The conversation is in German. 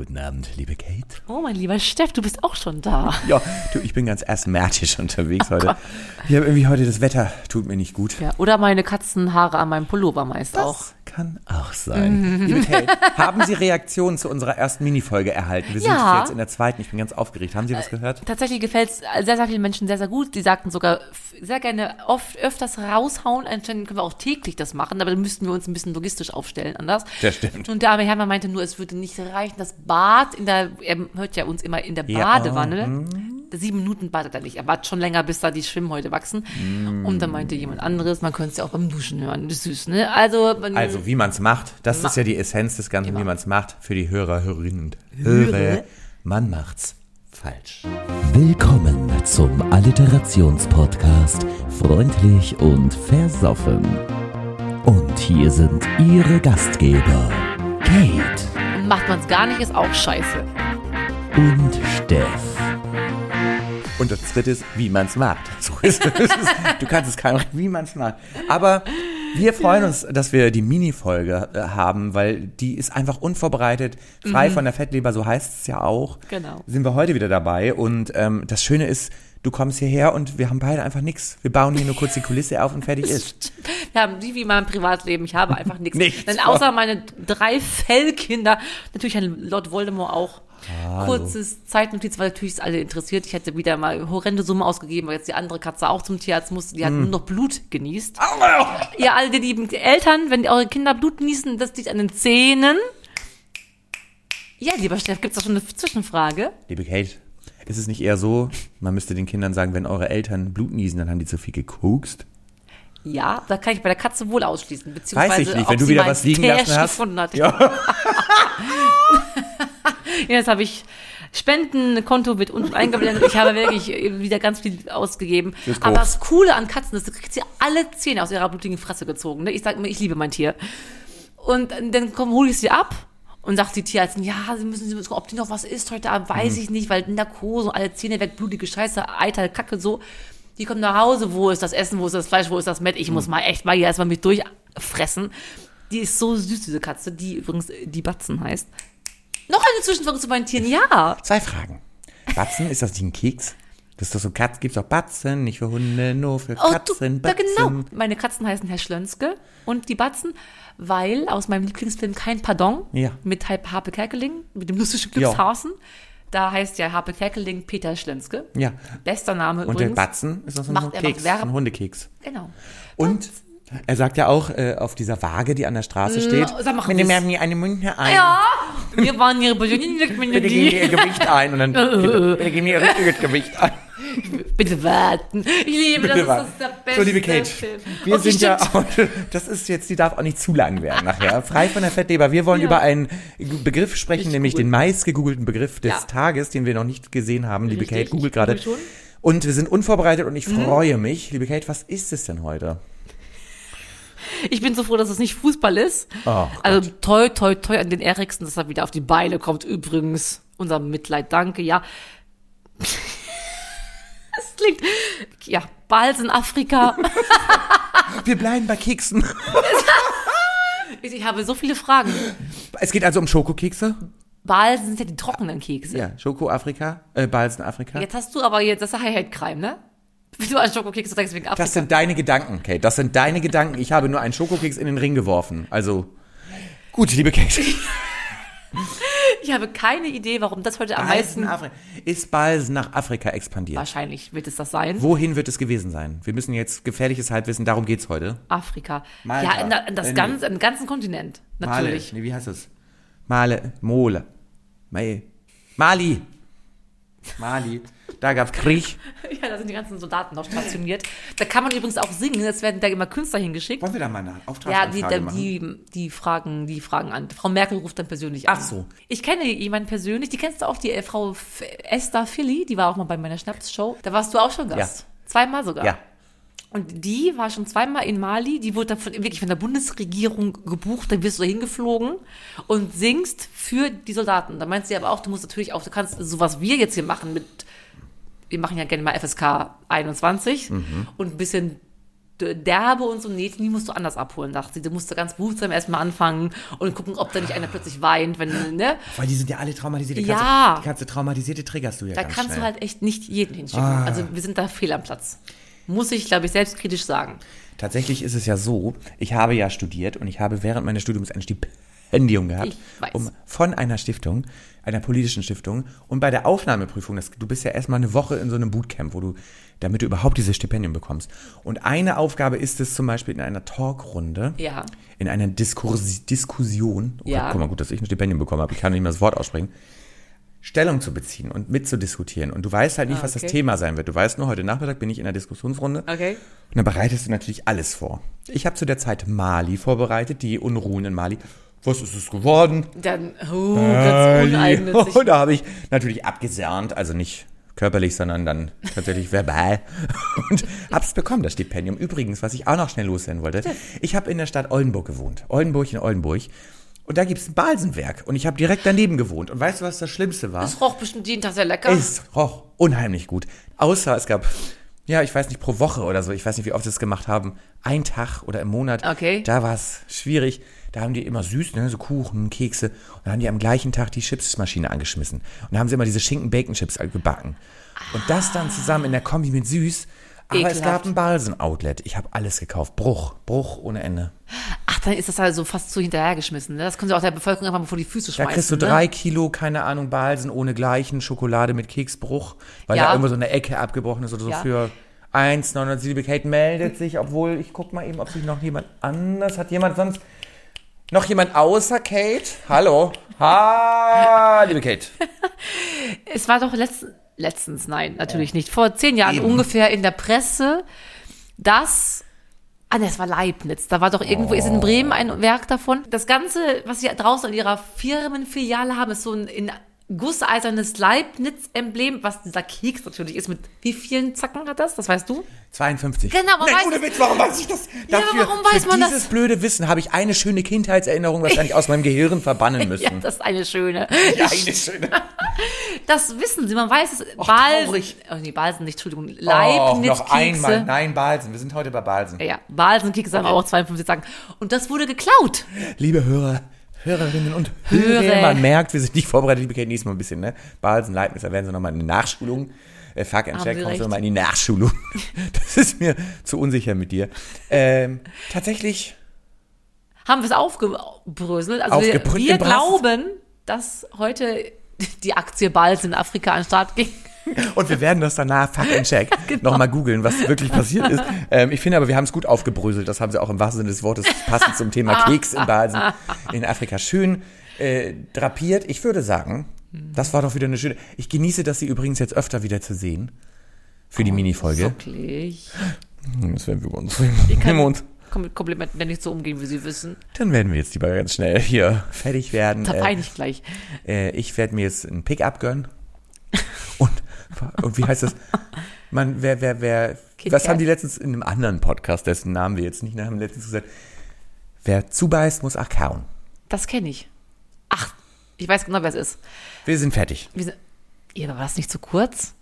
Guten Abend, liebe Kate. Oh, mein lieber Steff, du bist auch schon da. Ja, du, ich bin ganz asthmatisch unterwegs heute. Ich habe irgendwie heute das Wetter tut mir nicht gut. Ja, oder meine Katzenhaare an meinem Pullover meist auch. Kann auch sein. Liebe Kate, haben Sie Reaktionen zu unserer ersten Minifolge erhalten? Wir sind Ja. jetzt in der zweiten. Ich bin ganz aufgeregt. Haben Sie was gehört? Tatsächlich gefällt es sehr, sehr vielen Menschen sehr, sehr gut. Die sagten sogar sehr gerne oft öfters raushauen. Anscheinend können wir auch täglich das machen, aber dann müssten wir uns ein bisschen logistisch aufstellen anders. Das stimmt. Und der arme Herr meinte nur, es würde nicht reichen, das Bad in der, er hört ja uns immer in der Ja. Badewanne. Sieben Minuten badet er nicht. Er bat schon länger, bis da die Schwimmhäute wachsen. Und dann meinte jemand anderes, man könnte es ja auch beim Duschen hören. Das ist süß, ne? Also, man, Also, wie man es macht, das Ma- ist ja die Essenz des Ganzen, wie Immer. man es macht für die Hörer, Hörerinnen und Hörer. Hörer. Man macht's falsch. Willkommen zum Alliterationspodcast Freundlich und Versoffen. Und hier sind Ihre Gastgeber, Kate macht man es gar nicht, ist auch scheiße. und Steff. Und das dritte ist, wie man es macht. So ist es. Du kannst es keinem, wie man es macht. Aber wir freuen uns, dass wir die Mini-Folge äh, haben, weil die ist einfach unvorbereitet, frei von der Fettleber, so heißt es ja auch. Mhm. Genau. Sind wir heute wieder dabei. Und ähm, das Schöne ist, du kommst hierher und wir haben beide einfach nichts. Wir bauen hier nur kurz die Kulisse auf und fertig ist. Wir haben die wie in meinem Privatleben. Ich habe einfach nichts. Nichts. Denn außer meine drei Fellkinder, natürlich ein Lord Voldemort auch. Kurzes Zeitnotiz, weil natürlich es alle interessiert. Ich hätte wieder mal horrende Summe ausgegeben, weil jetzt die andere Katze auch zum Tierarzt musste. Die hat Hm. nur noch Blut genießt. Ihr alle die lieben Eltern, wenn eure Kinder Blut genießen, das liegt an den Zähnen. Ja, lieber Steff, gibt's da schon eine Zwischenfrage? Liebe Kate, ist es nicht eher so, man müsste den Kindern sagen, wenn eure Eltern Blut niesen, dann haben die zu viel gekokst? Ja, da kann ich bei der Katze wohl ausschließen. Beziehungsweise Weiß ich nicht, wenn du wieder was liegen lassen hast. gefunden hat. Ja. Jetzt habe ich Spendenkonto wird unten eingeblendet. Ich habe wirklich wieder ganz viel ausgegeben. Aber das Coole an Katzen ist, du kriegst sie alle Zähne aus ihrer blutigen Fresse gezogen. Ne? Ich sage immer, ich liebe mein Tier. Und dann komm, hole ich sie ab und sagt die Tierärztin, ja, sie müssen sie müssen, ob die noch was isst heute Abend, weiß Mhm. ich nicht, weil Narkose, alle Zähne weg, blutige Scheiße, Eiter, Kacke, so. Die kommen nach Hause, wo ist das Essen, wo ist das Fleisch, wo ist das Met? Ich Mhm. muss mal echt mal hier erstmal mich durchfressen. Die ist so süß, diese Katze, die übrigens äh, die Batzen heißt. Eine Zwischenfrage zu meinen Tieren, ja. Zwei Fragen. Batzen, ist das nicht ein Keks? Das ist doch so Katz, gibt's auch Batzen, nicht für Hunde, nur für Oh, Katzen, du, ja, Batzen. genau. Meine Katzen heißen Herr Schlönske und die Batzen, weil aus meinem Lieblingsfilm Kein Pardon Ja. mit Harpe Kerkeling, mit dem lustigen Glückshausen, da heißt ja Harpe Kerkeling Peter Schlönske. Ja. Bester Name Und der übrigens. Batzen ist noch so ein Macht- Keks, ein Hundekeks. Genau. Und er sagt ja auch äh, auf dieser Waage, die an der Straße steht, mal, bitte was- mir eine Münde ein. Ja, wir waren hier persönlich Bitte geben Sie Ihr Gewicht ein und dann bitte, bitte geben Ihr richtiges Gewicht ein. Bitte warten. Ich liebe das, Bitte ist warten. das der beste So, liebe Kate, Film. wir Okay, sind ja auch, das ist jetzt, die darf auch nicht zu lang werden nachher. Frei von der Fettleber. Wir wollen Ja. über einen Begriff sprechen, Richtig nämlich gut. den meistgegoogelten Begriff des Ja. Tages, den wir noch nicht gesehen haben. Liebe Richtig, Kate, google ich gerade. google. Und wir sind unvorbereitet und ich Mhm. freue mich. Liebe Kate, was ist es denn heute? Ich bin so froh, dass es nicht Fußball ist. Oh, also toi, toi, toi an den Eriksen, dass er wieder auf die Beine kommt. Übrigens, unser Mitleid, danke, ja. Es klingt, ja, Balls in Afrika. Wir bleiben bei Keksen. Ich, habe so viele Fragen. Es geht also um Schokokekse. Balsen sind ja die trockenen Kekse. Ja, Schoko Afrika, äh, Balzen Afrika. Jetzt hast du aber jetzt, das ist Hate Crime, ne? Wie du an Schokokekse denkst wegen Afrika. Das sind deine Gedanken, Kate. Das sind deine Gedanken. Ich habe nur einen Schokokeks in den Ring geworfen. Also, gut, liebe Kate. Ich habe keine Idee, warum das heute am Balzen meisten. Ist Balzen nach Afrika expandiert? Wahrscheinlich wird es das sein. Wohin wird es gewesen sein? Wir müssen jetzt gefährliches Halbwissen, darum geht's heute. Afrika. Malta. Ja, in, in das Äh, ganze, in den ganzen Kontinent. Natürlich. Male. Nee, wie heißt es? Male. Mole. Male. Mali. Mali. Da gab's Krieg. Ja, da sind die ganzen Soldaten noch stationiert. Da kann man übrigens auch singen. Es werden da immer Künstler hingeschickt. Wollen wir da mal eine Ja, Auftragsanfrage die, machen? die, die fragen, die fragen an. Frau Merkel ruft dann persönlich an. Ach so. Ich kenne jemanden persönlich. Die kennst du auch, die äh, Frau F Esther Philly. Die war auch mal bei meiner Schnapsshow. Da warst du auch schon Gast. Zweimal sogar. Ja. Und die war schon zweimal in Mali, die wurde dann von, wirklich von der Bundesregierung gebucht, dann wirst du hingeflogen und singst für die Soldaten. Da meinst du aber auch, du musst natürlich auch, du kannst so was wir jetzt hier machen mit, wir machen ja gerne mal FSK 21 und ein bisschen derbe und so, nee, die musst du anders abholen, dachte sie. Du musst da ganz behutsam erstmal anfangen und gucken, ob da nicht einer plötzlich weint, wenn, ne? Weil die sind ja alle traumatisiert. Die Ja. Die ganze traumatisierte triggerst du ja Da ganz kannst schnell. du halt echt nicht jeden hinschicken. Ah. Also wir sind da fehl am Platz. Muss ich, glaube ich, selbstkritisch sagen. Tatsächlich ist es ja so, ich habe ja studiert und ich habe während meines Studiums ein Stipendium gehabt, Ich weiß. um von einer Stiftung, einer politischen Stiftung und bei der Aufnahmeprüfung, das, du bist ja erstmal eine Woche in so einem Bootcamp, wo du, damit du überhaupt dieses Stipendium bekommst. Und eine Aufgabe ist es zum Beispiel in einer Talkrunde, Ja. in einer Diskursi Diskussion, oh Ja. Guck mal, gut, dass ich ein Stipendium bekommen habe, ich kann nicht mehr das Wort aussprechen, Stellung zu beziehen und mitzudiskutieren. Und du weißt halt nicht, Ah, was das okay. Thema sein wird. Du weißt nur, heute Nachmittag bin ich in einer Diskussionsrunde. Okay. Und dann bereitest du natürlich alles vor. Ich habe zu der Zeit Mali vorbereitet, die Unruhen in Mali. Was ist es geworden? Dann, oh, ganz uneigennützig. Und da habe ich natürlich abgesernt, also nicht körperlich, sondern dann tatsächlich verbal. Und hab's bekommen, das Stipendium. Übrigens, was ich auch noch schnell loswerden wollte, ich habe in der Stadt Oldenburg gewohnt. Oldenburg in Oldenburg. Und da gibt's ein Balsenwerk. Und ich habe direkt daneben gewohnt. Und weißt du, was das Schlimmste war? Das roch bestimmt jeden Tag sehr lecker. Es roch unheimlich gut. Außer es gab, ja, ich weiß nicht, pro Woche oder so, ich weiß nicht, wie oft sie es gemacht haben, ein Tag oder im Monat. Okay. Da war es schwierig. Da haben die immer süß, ne, so Kuchen, Kekse. Und dann haben die am gleichen Tag die Chipsmaschine angeschmissen. Und da haben sie immer diese Schinken-Bacon-Chips gebacken. Und das dann zusammen in der Kombi mit süß. Aber es Ekelhaft. gab ein Balsen-Outlet. Ich habe alles gekauft. Bruch, Bruch ohne Ende. Ach, dann ist das halt so fast so hinterhergeschmissen. Ne? Das können sie auch der Bevölkerung einfach mal vor die Füße Da schmeißen. kriegst du ne? drei Kilo, keine Ahnung, Balsen ohne gleichen, Schokolade mit Keksbruch, weil Ja. da irgendwo so eine Ecke abgebrochen ist oder so Ja. für 1,900 liebe Kate meldet sich, obwohl ich guck mal eben, ob sich noch jemand anders hat. Jemand sonst? Noch jemand außer Kate? Hallo? Ha, liebe Kate. Es war doch letztens, letztens, nein, natürlich nicht, vor zehn Jahren ungefähr in der Presse, dass, ah ne, es war Leibniz, da war doch irgendwo, ist in Bremen ein Werk davon. Das Ganze, was sie draußen in ihrer Firmenfiliale haben, ist so ein in gusseisernes Leibniz-Emblem, was dieser Keks natürlich ist. Mit wie vielen Zacken hat das? Das weißt du? 52. Genau, man Nein, weiß ohne. Witz, warum weiß ich das? Ja, warum weiß für man das? dieses blöde Wissen habe ich eine schöne Kindheitserinnerung wahrscheinlich aus meinem Gehirn verbannen müssen. Ja, das ist eine schöne. Ja, eine schöne. Das wissen Sie, man weiß es. Och, Balsen, traurig. oh nee, Balsen nicht, Entschuldigung. Leibniz-Kekse. noch einmal. Nein, Balsen. Wir sind heute bei Balsen. Ja, Balsenkekse haben auch 52 Zacken. Und das wurde geklaut. Liebe Hörer, Hörerinnen und Hörer. Hörer, man merkt, wir sind nicht vorbereitet, liebe Kate, nächstes Mal ein bisschen, ne? Balsen, Leibniz, da werden sie nochmal in die Nachschulung. Äh, fuck and check, Sie kommst du nochmal in die Nachschulung. Das ist mir zu unsicher mit dir. Ähm, tatsächlich, Haben wir es aufgebröselt. Also wir, wir glauben, dass heute die Aktie Balsen in Afrika an den Start ging. Und wir werden das danach, fuck and check, Genau. nochmal googeln, was wirklich passiert ist. Ähm, ich finde aber, wir haben es gut aufgebröselt. Das haben sie auch im wahrsten Sinne des Wortes passend zum Thema Keks in Balsen in Afrika schön äh, drapiert. Ich würde sagen, das war doch wieder eine schöne. Ich genieße das, Sie übrigens jetzt öfter wieder zu sehen. Für die Minifolge. Wirklich. Hm, Das werden wir uns. Wenn wir uns. Mit Komplimenten nicht so umgehen, wie Sie wissen. Dann werden wir jetzt lieber ganz schnell hier fertig werden. Da Äh, ich gleich. äh, ich werde mir jetzt ein Pickup gönnen. Und, wie heißt das? Man, wer, wer, wer, Kit was Kat. haben die letztens in einem anderen Podcast, dessen Namen wir jetzt nicht haben letztens gesagt? Wer zubeißt, muss auch kauen. Das kenne ich. Ach, ich weiß genau, wer es ist. Wir sind fertig. Wir sind, ja, aber war das nicht zu kurz?